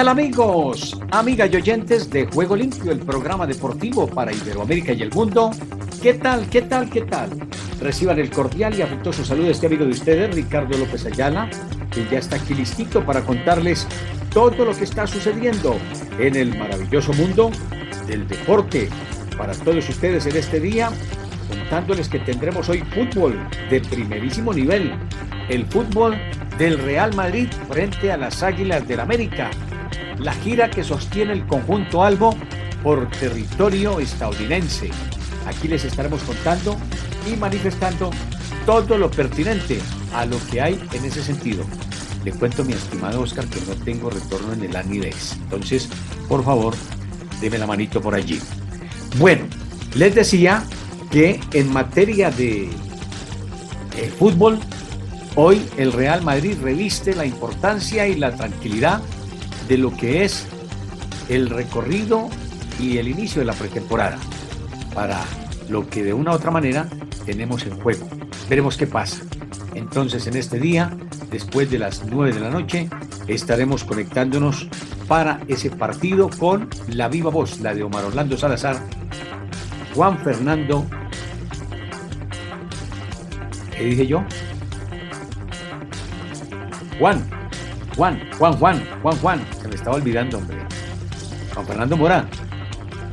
Tal amigos? Amigas y oyentes de Juego Limpio, el programa deportivo para Iberoamérica y el mundo. ¿Qué tal? ¿Qué tal? ¿Qué tal? Reciban el cordial y afectuoso saludo de este amigo de ustedes, Ricardo López Ayala, que ya está aquí listito para contarles todo lo que está sucediendo en el maravilloso mundo del deporte. Para todos ustedes en este día, contándoles que tendremos hoy fútbol de primerísimo nivel. El fútbol del Real Madrid frente a las Águilas del América. La gira que sostiene el conjunto Albo por territorio estadounidense. Aquí les estaremos contando y manifestando todo lo pertinente a lo que hay en ese sentido. Le cuento, mi estimado Oscar, que no tengo retorno en el ANIDES. Entonces, por favor, deme la manito por allí. Bueno, les decía que en materia de eh, fútbol, Hoy el Real Madrid reviste la importancia y la tranquilidad de lo que es el recorrido y el inicio de la pretemporada para lo que de una u otra manera tenemos en juego. Veremos qué pasa. Entonces en este día, después de las 9 de la noche, estaremos conectándonos para ese partido con la viva voz, la de Omar Orlando Salazar, Juan Fernando, ¿qué dije yo? Juan, Juan, Juan, Juan, Juan, Juan, se me estaba olvidando, hombre. Juan Fernando Mora.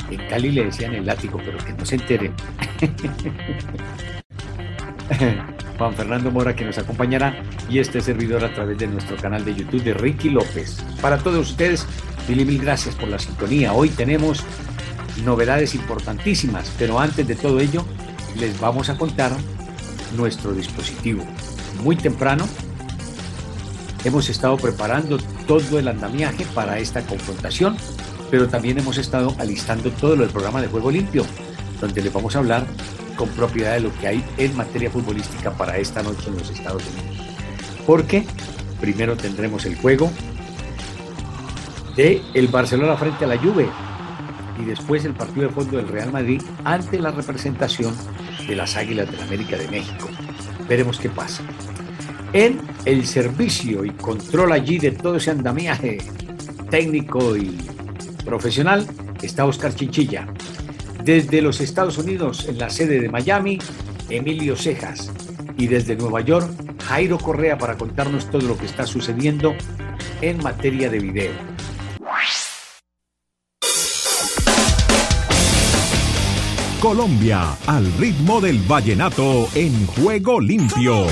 En Cali le decían el látigo, pero que no se enteren. Juan Fernando Mora que nos acompañará y este servidor a través de nuestro canal de YouTube de Ricky López. Para todos ustedes, mil y mil gracias por la sintonía. Hoy tenemos novedades importantísimas, pero antes de todo ello, les vamos a contar nuestro dispositivo. Muy temprano, Hemos estado preparando todo el andamiaje para esta confrontación, pero también hemos estado alistando todo lo del programa de Juego Limpio, donde les vamos a hablar con propiedad de lo que hay en materia futbolística para esta noche en los Estados Unidos. Porque primero tendremos el juego de el Barcelona frente a la Juve y después el partido de fondo del Real Madrid ante la representación de las Águilas del América de México. Veremos qué pasa en el servicio y control allí de todo ese andamiaje técnico y profesional está Oscar Chinchilla. Desde los Estados Unidos, en la sede de Miami, Emilio Cejas. Y desde Nueva York, Jairo Correa para contarnos todo lo que está sucediendo en materia de video. Colombia, al ritmo del vallenato en juego limpio.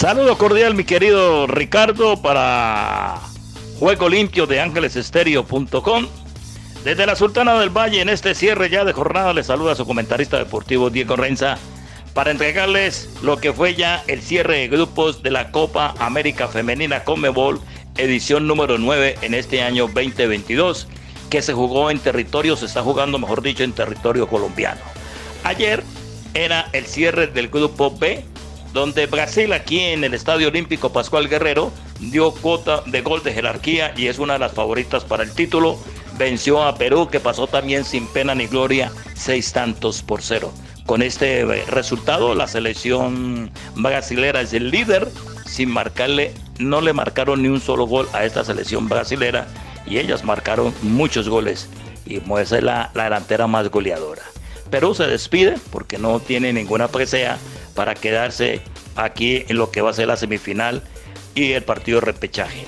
Saludo cordial, mi querido Ricardo, para Juego Limpio de ángelesestéreo.com. Desde la Sultana del Valle, en este cierre ya de jornada, les saluda su comentarista deportivo Diego Renza para entregarles lo que fue ya el cierre de grupos de la Copa América Femenina Comebol, edición número 9 en este año 2022, que se jugó en territorio, se está jugando, mejor dicho, en territorio colombiano. Ayer era el cierre del grupo B, donde Brasil aquí en el Estadio Olímpico Pascual Guerrero dio cuota de gol de jerarquía y es una de las favoritas para el título. Venció a Perú que pasó también sin pena ni gloria seis tantos por cero. Con este eh, resultado la selección brasilera es el líder sin marcarle, no le marcaron ni un solo gol a esta selección brasilera y ellas marcaron muchos goles y es la, la delantera más goleadora. Perú se despide porque no tiene ninguna presea para quedarse aquí en lo que va a ser la semifinal y el partido de repechaje.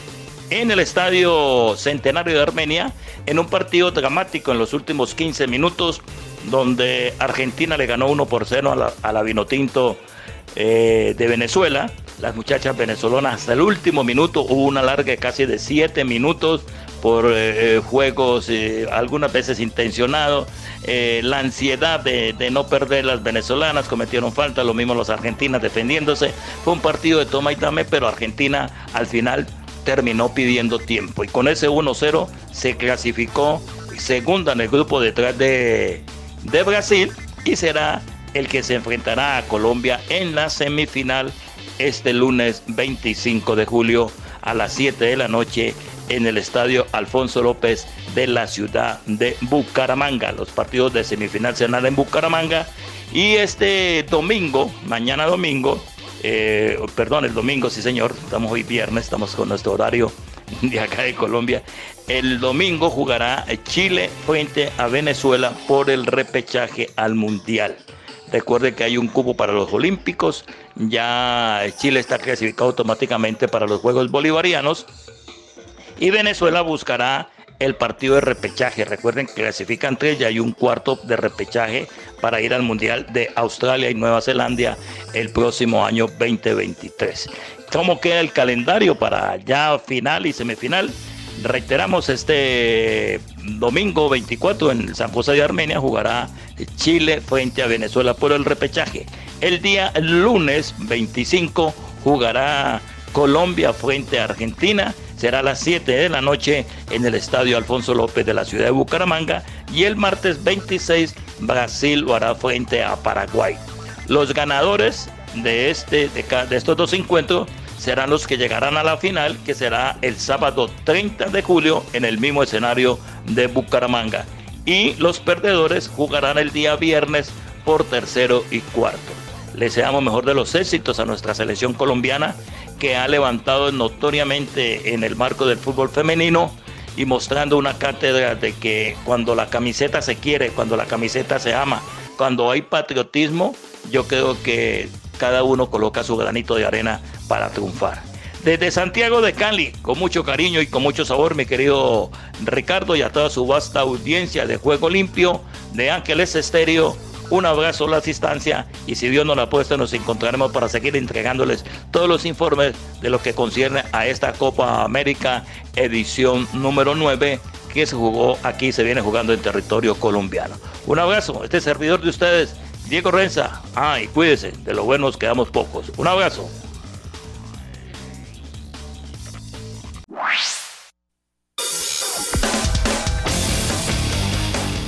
En el estadio Centenario de Armenia, en un partido dramático en los últimos 15 minutos, donde Argentina le ganó 1 por 0 a la, Vinotinto eh, de Venezuela. Las muchachas venezolanas hasta el último minuto, hubo una larga casi de 7 minutos por eh, juegos eh, algunas veces intencionados, eh, la ansiedad de, no perder las venezolanas, cometieron falta, lo mismo los argentinas defendiéndose. Fue un partido de toma y dame, pero Argentina al final terminó pidiendo tiempo y con ese 1-0 se clasificó segunda en el grupo detrás de, de Brasil y será el que se enfrentará a Colombia en la semifinal este lunes 25 de julio a las 7 de la noche en el estadio Alfonso López de la ciudad de Bucaramanga. Los partidos de semifinal serán en Bucaramanga y este domingo, mañana domingo, eh, perdón, el domingo, sí señor, estamos hoy viernes, estamos con nuestro horario de acá de Colombia. El domingo jugará Chile frente a Venezuela por el repechaje al Mundial. Recuerde que hay un cubo para los Olímpicos, ya Chile está clasificado automáticamente para los Juegos Bolivarianos y Venezuela buscará el partido de repechaje. Recuerden que clasifican tres y hay un cuarto de repechaje para ir al Mundial de Australia y Nueva Zelanda el próximo año 2023. ¿Cómo queda el calendario para ya final y semifinal? Reiteramos, este domingo 24 en San José de Armenia jugará Chile frente a Venezuela por el repechaje. El día lunes 25 jugará Colombia frente a Argentina será a las 7 de la noche en el Estadio Alfonso López de la ciudad de Bucaramanga y el martes 26 Brasil lo hará frente a Paraguay. Los ganadores de, este, de, estos dos encuentros serán los que llegarán a la final, que será el sábado 30 de julio en el mismo escenario de Bucaramanga. Y los perdedores jugarán el día viernes por tercero y cuarto. Le deseamos mejor de los éxitos a nuestra selección colombiana que ha levantado notoriamente en el marco del fútbol femenino y mostrando una cátedra de que cuando la camiseta se quiere, cuando la camiseta se ama, cuando hay patriotismo, yo creo que cada uno coloca su granito de arena para triunfar. Desde Santiago de Cali, con mucho cariño y con mucho sabor, mi querido Ricardo y a toda su vasta audiencia de Juego Limpio de Ángeles Estéreo un abrazo a la distancia y si Dios nos la puesto nos encontraremos para seguir entregándoles todos los informes de lo que concierne a esta Copa América edición número 9 que se jugó aquí, se viene jugando en territorio colombiano. Un abrazo, este servidor de ustedes, Diego Renza. Ah, y cuídense, de lo buenos quedamos pocos. Un abrazo.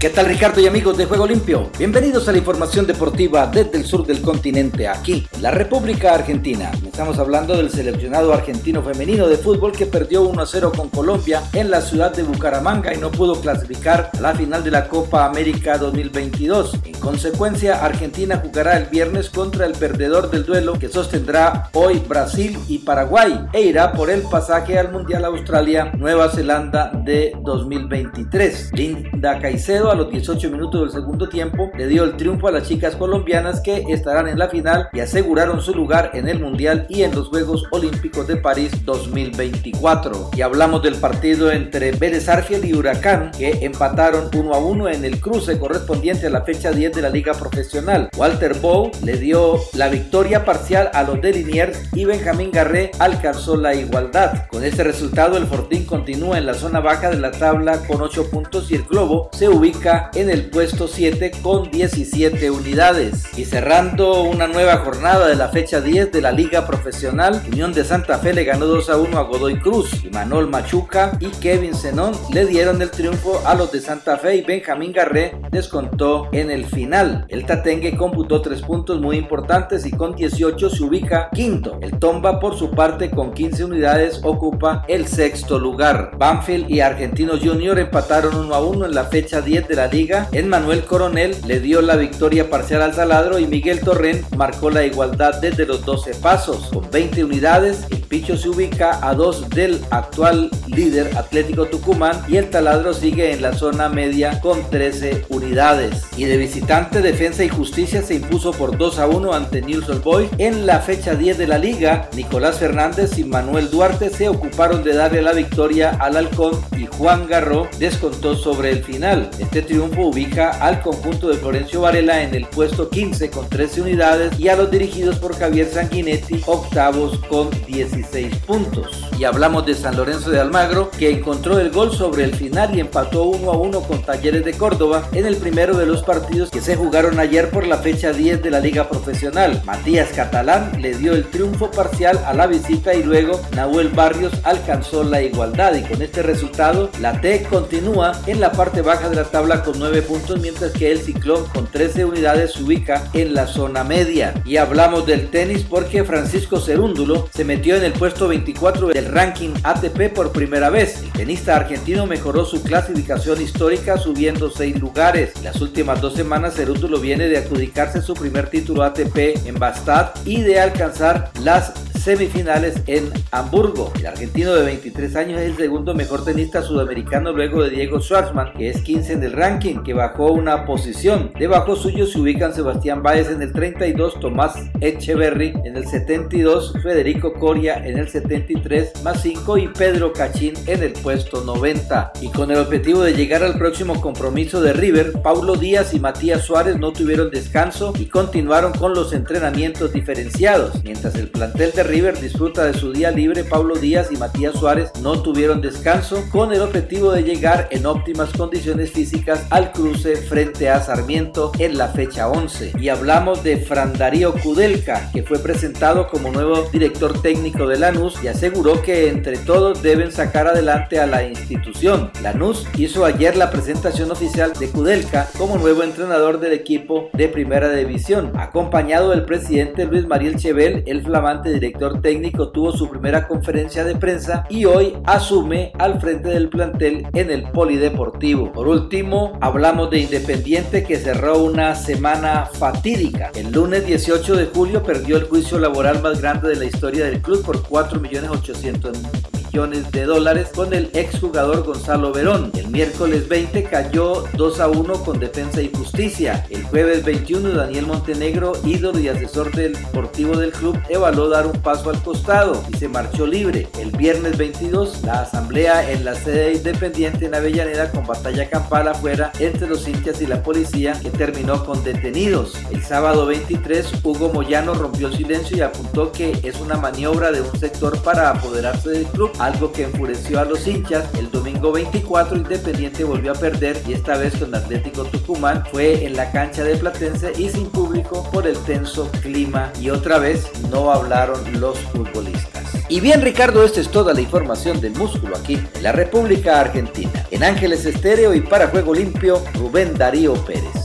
¿Qué tal Ricardo y amigos de Juego Limpio? Bienvenidos a la información deportiva desde el sur del continente, aquí, la República Argentina. Estamos hablando del seleccionado argentino femenino de fútbol que perdió 1 0 con Colombia en la ciudad de Bucaramanga y no pudo clasificar a la final de la Copa América 2022. En consecuencia, Argentina jugará el viernes contra el perdedor del duelo que sostendrá hoy Brasil y Paraguay e irá por el pasaje al Mundial Australia Nueva Zelanda de 2023. Linda Caicedo a los 18 minutos del segundo tiempo le dio el triunfo a las chicas colombianas que estarán en la final y aseguraron su lugar en el Mundial y en los Juegos Olímpicos de París 2024. Y hablamos del partido entre Vélez Arfiel y Huracán que empataron 1 a 1 en el cruce correspondiente a la fecha 10 de la Liga Profesional. Walter Bow le dio la victoria parcial a los de Liniers y Benjamín Garré alcanzó la igualdad. Con este resultado el Fortín continúa en la zona baja de la tabla con 8 puntos y el Globo se ubica en el puesto 7 con 17 unidades. Y cerrando una nueva jornada de la fecha 10 de la Liga Profesional, Unión de Santa Fe le ganó 2 a 1 a Godoy Cruz. Y Manuel Machuca y Kevin Zenón le dieron el triunfo a los de Santa Fe y Benjamín Garré descontó en el final. El Tatengue computó 3 puntos muy importantes y con 18 se ubica quinto. El Tomba por su parte con 15 unidades ocupa el sexto lugar. Banfield y Argentinos Junior empataron 1 a 1 en la fecha 10 de la liga, Manuel Coronel le dio la victoria parcial al Taladro y Miguel Torren marcó la igualdad desde los 12 pasos. Con 20 unidades, el Picho se ubica a dos del actual líder Atlético Tucumán y el Taladro sigue en la zona media con 13 unidades. Y de visitante, Defensa y Justicia se impuso por 2 a 1 ante News Old Boy. En la fecha 10 de la liga, Nicolás Fernández y Manuel Duarte se ocuparon de darle la victoria al Halcón y Juan Garro descontó sobre el final. Este este triunfo ubica al conjunto de Florencio Varela en el puesto 15 con 13 unidades y a los dirigidos por Javier Sanguinetti octavos con 17 16 puntos. Y hablamos de San Lorenzo de Almagro, que encontró el gol sobre el final y empató 1 a 1 con Talleres de Córdoba en el primero de los partidos que se jugaron ayer por la fecha 10 de la Liga Profesional. Matías Catalán le dio el triunfo parcial a la visita y luego Nahuel Barrios alcanzó la igualdad y con este resultado la T continúa en la parte baja de la con 9 puntos mientras que el Ciclón con 13 unidades se ubica en la zona media. Y hablamos del tenis porque Francisco Cerúndulo se metió en el puesto 24 del ranking ATP por primera vez. El tenista argentino mejoró su clasificación histórica subiendo 6 lugares. Las últimas dos semanas Cerúndulo viene de adjudicarse su primer título ATP en Bastad y de alcanzar las semifinales en Hamburgo. El argentino de 23 años es el segundo mejor tenista sudamericano luego de Diego Schwartzman, que es 15 en el ranking, que bajó una posición. Debajo suyo se ubican Sebastián Báez en el 32, Tomás Echeverry en el 72, Federico Coria en el 73 más 5 y Pedro Cachín en el puesto 90. Y con el objetivo de llegar al próximo compromiso de River, Paulo Díaz y Matías Suárez no tuvieron descanso y continuaron con los entrenamientos diferenciados, mientras el plantel de River disfruta de su día libre, Pablo Díaz y Matías Suárez no tuvieron descanso con el objetivo de llegar en óptimas condiciones físicas al cruce frente a Sarmiento en la fecha 11. Y hablamos de Fran Darío Kudelka, que fue presentado como nuevo director técnico de Lanús y aseguró que entre todos deben sacar adelante a la institución. Lanús hizo ayer la presentación oficial de Kudelka como nuevo entrenador del equipo de primera división, acompañado del presidente Luis Mariel Chevel, el flamante director técnico tuvo su primera conferencia de prensa y hoy asume al frente del plantel en el Polideportivo. Por último, hablamos de Independiente que cerró una semana fatídica. El lunes 18 de julio perdió el juicio laboral más grande de la historia del club por 4.800.000 millones de dólares con el exjugador Gonzalo Verón. El miércoles 20 cayó 2 a 1 con Defensa y Justicia. El jueves 21 Daniel Montenegro, ídolo y asesor del deportivo del club, evaluó dar un paso al costado y se marchó libre. El viernes 22 la asamblea en la sede independiente en Avellaneda con batalla campal afuera entre los hinchas y la policía que terminó con detenidos. El sábado 23 Hugo Moyano rompió el silencio y apuntó que es una maniobra de un sector para apoderarse del club algo que enfureció a los hinchas. El domingo 24 Independiente volvió a perder y esta vez con Atlético Tucumán fue en la cancha de Platense y sin público por el tenso clima y otra vez no hablaron los futbolistas. Y bien Ricardo, esta es toda la información del músculo aquí en la República Argentina. En Ángeles Estéreo y para Juego Limpio, Rubén Darío Pérez.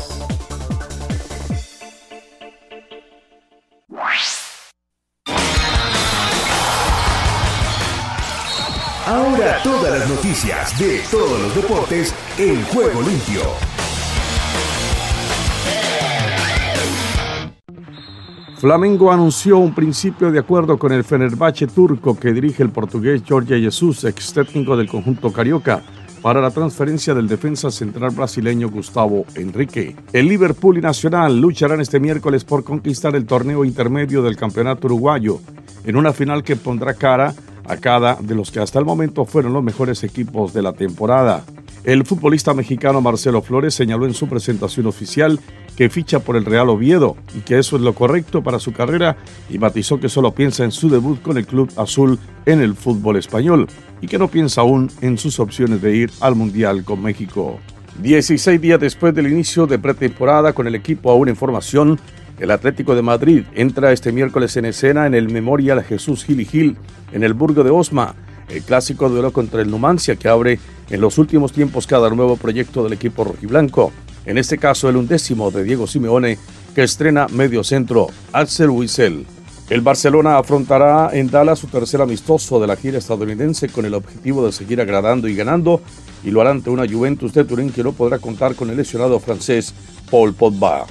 Todas las noticias de todos los deportes en juego limpio. Flamengo anunció un principio de acuerdo con el Fenerbahce turco que dirige el portugués Jorge Jesus, ex técnico del conjunto carioca, para la transferencia del defensa central brasileño Gustavo Enrique. El Liverpool y Nacional lucharán este miércoles por conquistar el torneo intermedio del campeonato uruguayo en una final que pondrá cara a cada de los que hasta el momento fueron los mejores equipos de la temporada. El futbolista mexicano Marcelo Flores señaló en su presentación oficial que ficha por el Real Oviedo y que eso es lo correcto para su carrera y matizó que solo piensa en su debut con el club azul en el fútbol español y que no piensa aún en sus opciones de ir al Mundial con México. 16 días después del inicio de pretemporada con el equipo aún en formación, el Atlético de Madrid entra este miércoles en escena en el Memorial Jesús Gil y Gil en el Burgo de Osma, el clásico duelo contra el Numancia que abre en los últimos tiempos cada nuevo proyecto del equipo rojiblanco. En este caso el undécimo de Diego Simeone que estrena medio centro Axel Wiesel. El Barcelona afrontará en Dallas su tercer amistoso de la gira estadounidense con el objetivo de seguir agradando y ganando y lo hará ante una Juventus de Turín que no podrá contar con el lesionado francés Paul Pogba.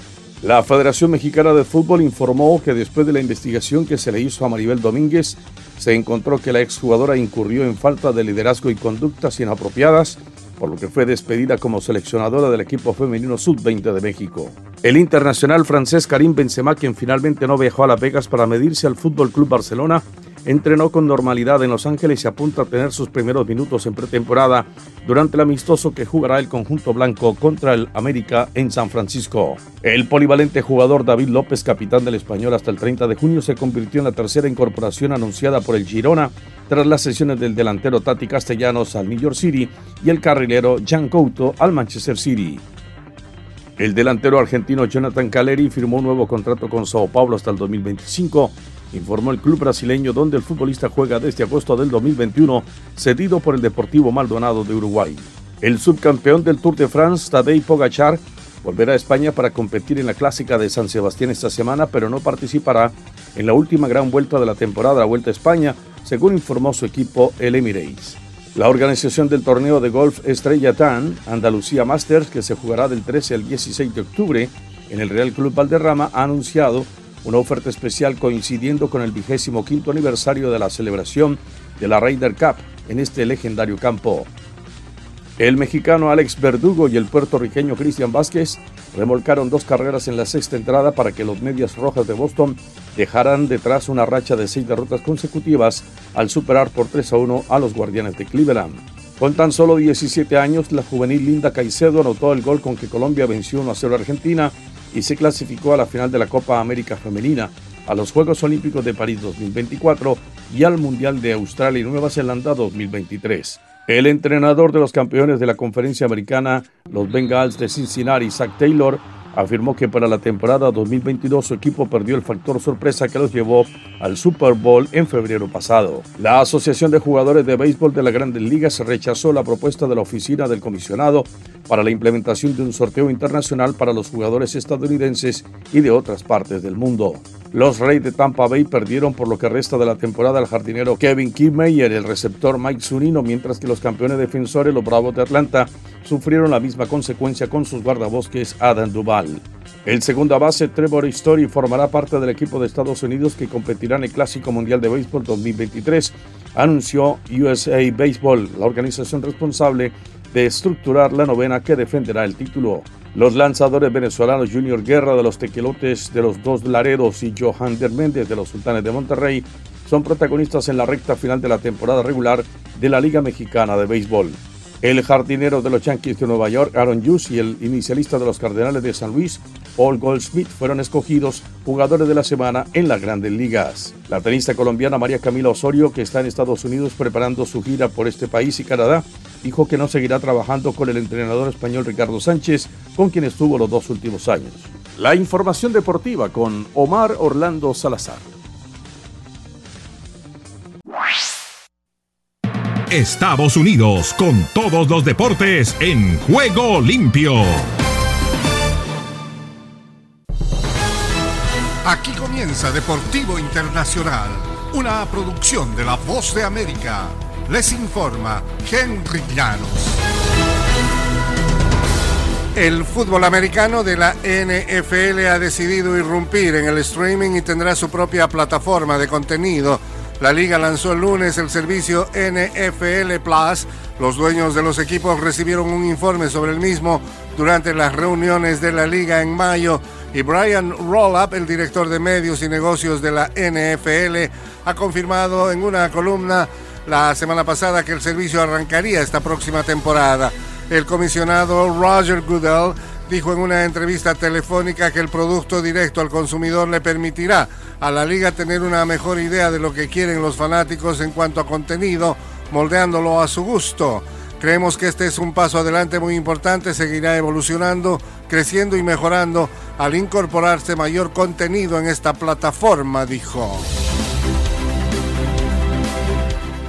La Federación Mexicana de Fútbol informó que después de la investigación que se le hizo a Maribel Domínguez, se encontró que la exjugadora incurrió en falta de liderazgo y conductas inapropiadas, por lo que fue despedida como seleccionadora del equipo femenino sub-20 de México. El internacional francés Karim Benzema, quien finalmente no viajó a Las Vegas para medirse al Fútbol Club Barcelona, entrenó con normalidad en Los Ángeles y apunta a tener sus primeros minutos en pretemporada durante el amistoso que jugará el conjunto blanco contra el América en San Francisco. El polivalente jugador David López, capitán del español hasta el 30 de junio, se convirtió en la tercera incorporación anunciada por el Girona tras las sesiones del delantero Tati Castellanos al New York City y el carrilero Jan Couto al Manchester City. El delantero argentino Jonathan Caleri firmó un nuevo contrato con Sao Paulo hasta el 2025, informó el club brasileño donde el futbolista juega desde agosto del 2021, cedido por el Deportivo Maldonado de Uruguay. El subcampeón del Tour de France, Tadej Pogachar, volverá a España para competir en la clásica de San Sebastián esta semana, pero no participará en la última gran vuelta de la temporada, la Vuelta a España, según informó su equipo el Emirates. La organización del torneo de golf Estrella Tan, Andalucía Masters, que se jugará del 13 al 16 de octubre en el Real Club Valderrama, ha anunciado una oferta especial coincidiendo con el vigésimo quinto aniversario de la celebración de la Ryder Cup en este legendario campo. El mexicano Alex Verdugo y el puertorriqueño Cristian Vázquez remolcaron dos carreras en la sexta entrada para que los Medias Rojas de Boston dejaran detrás una racha de seis derrotas consecutivas al superar por 3 a 1 a los Guardianes de Cleveland. Con tan solo 17 años, la juvenil Linda Caicedo anotó el gol con que Colombia venció 1 a 0 a Argentina y se clasificó a la final de la Copa América Femenina, a los Juegos Olímpicos de París 2024 y al Mundial de Australia y Nueva Zelanda 2023. El entrenador de los campeones de la conferencia americana, los Bengals de Cincinnati, Zach Taylor, afirmó que para la temporada 2022 su equipo perdió el factor sorpresa que los llevó al Super Bowl en febrero pasado. La Asociación de Jugadores de Béisbol de la Grandes Ligas rechazó la propuesta de la oficina del comisionado para la implementación de un sorteo internacional para los jugadores estadounidenses y de otras partes del mundo. Los Reyes de Tampa Bay perdieron por lo que resta de la temporada al jardinero Kevin Kiermaier y el receptor Mike Zunino, mientras que los campeones defensores, los Bravos de Atlanta, sufrieron la misma consecuencia con sus guardabosques Adam Duval. El segunda base Trevor Story formará parte del equipo de Estados Unidos que competirá en el Clásico Mundial de Béisbol 2023, anunció USA Baseball, la organización responsable de estructurar la novena que defenderá el título. Los lanzadores venezolanos Junior Guerra de los Tequilotes de los Dos Laredos y Johan Méndez de los Sultanes de Monterrey son protagonistas en la recta final de la temporada regular de la Liga Mexicana de Béisbol. El jardinero de los Yankees de Nueva York, Aaron Hughes, y el inicialista de los Cardenales de San Luis, Paul Goldsmith, fueron escogidos jugadores de la semana en las grandes ligas. La tenista colombiana María Camila Osorio, que está en Estados Unidos preparando su gira por este país y Canadá, dijo que no seguirá trabajando con el entrenador español Ricardo Sánchez, con quien estuvo los dos últimos años. La información deportiva con Omar Orlando Salazar. Estados Unidos con todos los deportes en juego limpio. Aquí comienza Deportivo Internacional, una producción de La Voz de América. Les informa Henry Llanos. El fútbol americano de la NFL ha decidido irrumpir en el streaming y tendrá su propia plataforma de contenido la liga lanzó el lunes el servicio NFL Plus. Los dueños de los equipos recibieron un informe sobre el mismo durante las reuniones de la liga en mayo y Brian Rollup, el director de medios y negocios de la NFL, ha confirmado en una columna la semana pasada que el servicio arrancaría esta próxima temporada. El comisionado Roger Goodell dijo en una entrevista telefónica que el producto directo al consumidor le permitirá a la liga tener una mejor idea de lo que quieren los fanáticos en cuanto a contenido, moldeándolo a su gusto. Creemos que este es un paso adelante muy importante, seguirá evolucionando, creciendo y mejorando al incorporarse mayor contenido en esta plataforma, dijo.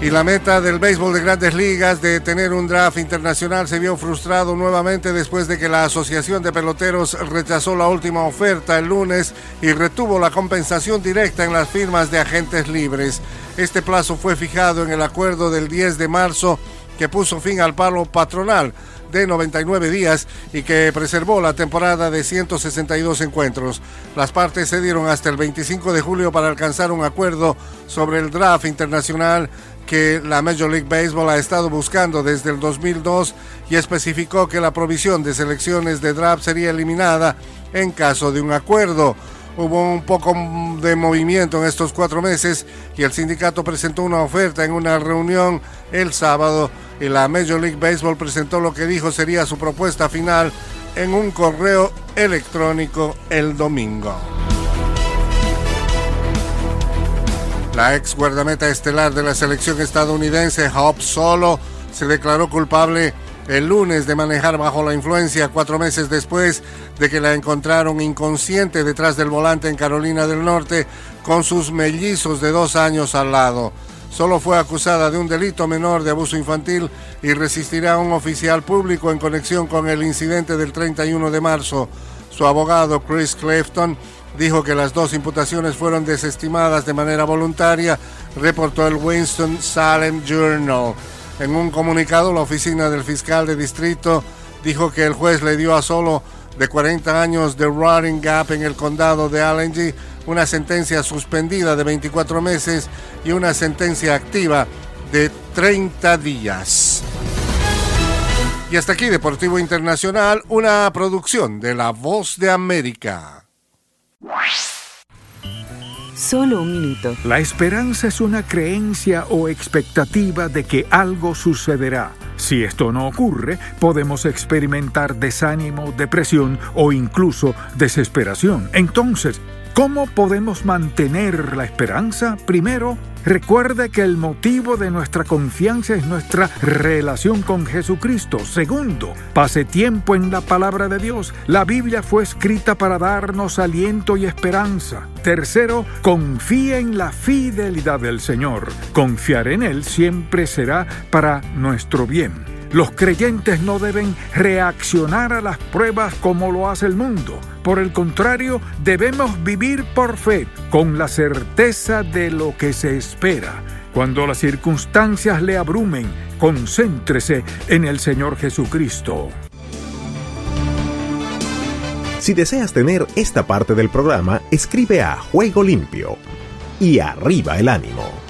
Y la meta del béisbol de grandes ligas de tener un draft internacional se vio frustrado nuevamente después de que la Asociación de Peloteros rechazó la última oferta el lunes y retuvo la compensación directa en las firmas de agentes libres. Este plazo fue fijado en el acuerdo del 10 de marzo que puso fin al paro patronal de 99 días y que preservó la temporada de 162 encuentros. Las partes se dieron hasta el 25 de julio para alcanzar un acuerdo sobre el draft internacional que la Major League Baseball ha estado buscando desde el 2002 y especificó que la provisión de selecciones de draft sería eliminada en caso de un acuerdo. Hubo un poco de movimiento en estos cuatro meses y el sindicato presentó una oferta en una reunión el sábado y la Major League Baseball presentó lo que dijo sería su propuesta final en un correo electrónico el domingo. La ex guardameta estelar de la selección estadounidense, Hop Solo, se declaró culpable el lunes de manejar bajo la influencia cuatro meses después de que la encontraron inconsciente detrás del volante en Carolina del Norte con sus mellizos de dos años al lado. Solo fue acusada de un delito menor de abuso infantil y resistirá a un oficial público en conexión con el incidente del 31 de marzo. Su abogado Chris Clifton dijo que las dos imputaciones fueron desestimadas de manera voluntaria, reportó el Winston Salem Journal. En un comunicado, la oficina del fiscal de distrito dijo que el juez le dio a solo de 40 años de Running Gap en el condado de Allegheny una sentencia suspendida de 24 meses y una sentencia activa de 30 días. Y hasta aquí Deportivo Internacional, una producción de La Voz de América. Solo un minuto. La esperanza es una creencia o expectativa de que algo sucederá. Si esto no ocurre, podemos experimentar desánimo, depresión o incluso desesperación. Entonces, ¿Cómo podemos mantener la esperanza? Primero, recuerde que el motivo de nuestra confianza es nuestra relación con Jesucristo. Segundo, pase tiempo en la palabra de Dios. La Biblia fue escrita para darnos aliento y esperanza. Tercero, confíe en la fidelidad del Señor. Confiar en Él siempre será para nuestro bien. Los creyentes no deben reaccionar a las pruebas como lo hace el mundo. Por el contrario, debemos vivir por fe, con la certeza de lo que se espera. Cuando las circunstancias le abrumen, concéntrese en el Señor Jesucristo. Si deseas tener esta parte del programa, escribe a Juego Limpio y arriba el ánimo.